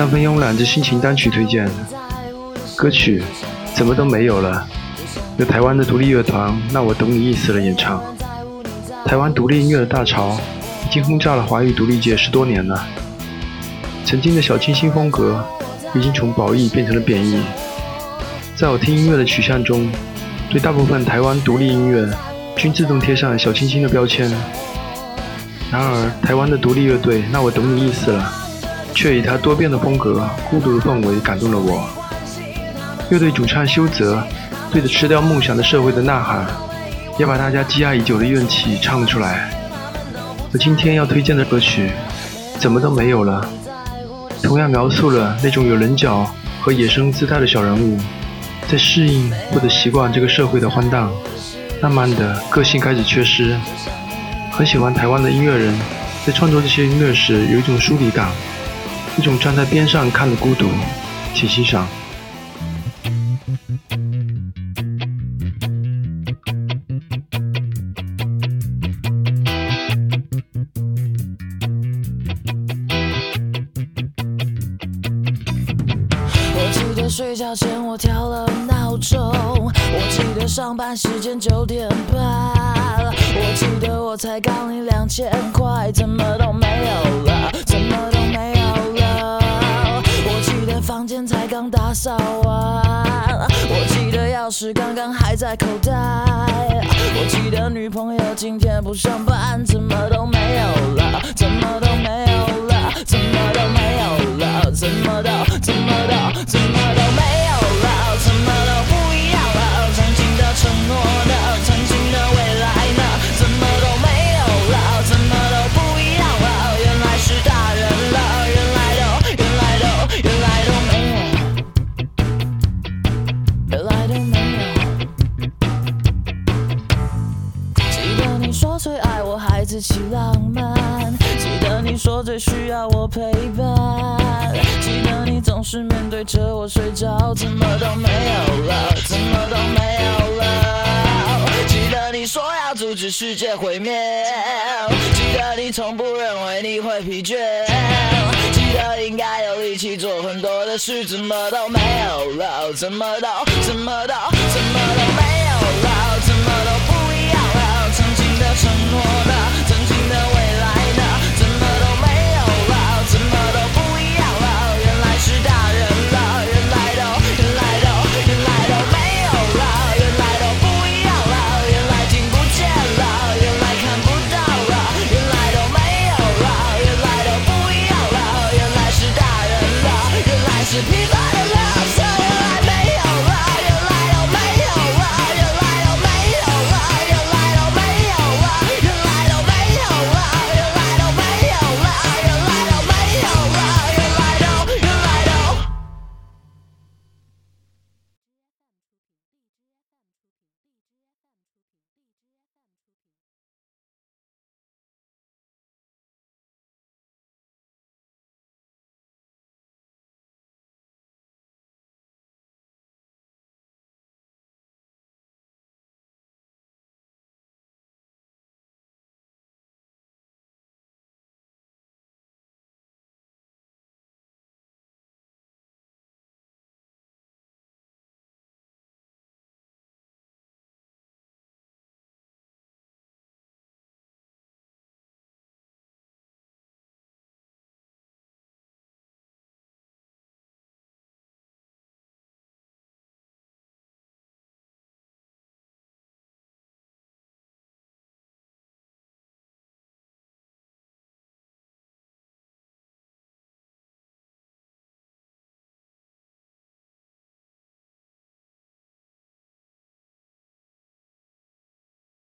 三分慵懒之心情单曲推荐，歌曲怎么都没有了，由台湾的独立乐团《那我懂你意思了》演唱。台湾独立音乐的大潮已经轰炸了华语独立界十多年了，曾经的小清新风格已经从褒义变成了贬义。在我听音乐的取向中，对大部分台湾独立音乐均自动贴上小清新的标签。然而，台湾的独立乐队《那我懂你意思了》。却以他多变的风格、孤独的氛围感动了我。乐队主唱修泽对着吃掉梦想的社会的呐喊，也把大家积压已久的怨气唱了出来。而今天要推荐的歌曲《怎么都没有了》，同样描述了那种有棱角和野生姿态的小人物，在适应或者习惯这个社会的荒诞，慢慢的个性开始缺失。很喜欢台湾的音乐人在创作这些音乐时有一种疏离感。一种站在边上看的孤独，请欣赏。我记得睡觉前我调了闹钟，我记得上班时间九点半，我记得我才刚领两千块，怎么都没有了，才刚打扫完，我记得钥匙刚刚还在口袋，我记得女朋友今天不上班，怎么都没有了，怎么都没有了，怎么都没有了，怎么都怎么都我孩子气浪漫，记得你说最需要我陪伴，记得你总是面对着我睡着，怎么都没有了，怎么都没有了。记得你说要阻止世界毁灭，记得你从不认为你会疲倦，记得应该有力气做很多的事，怎么都没有了，怎么都怎么都怎么都 should be vitalized.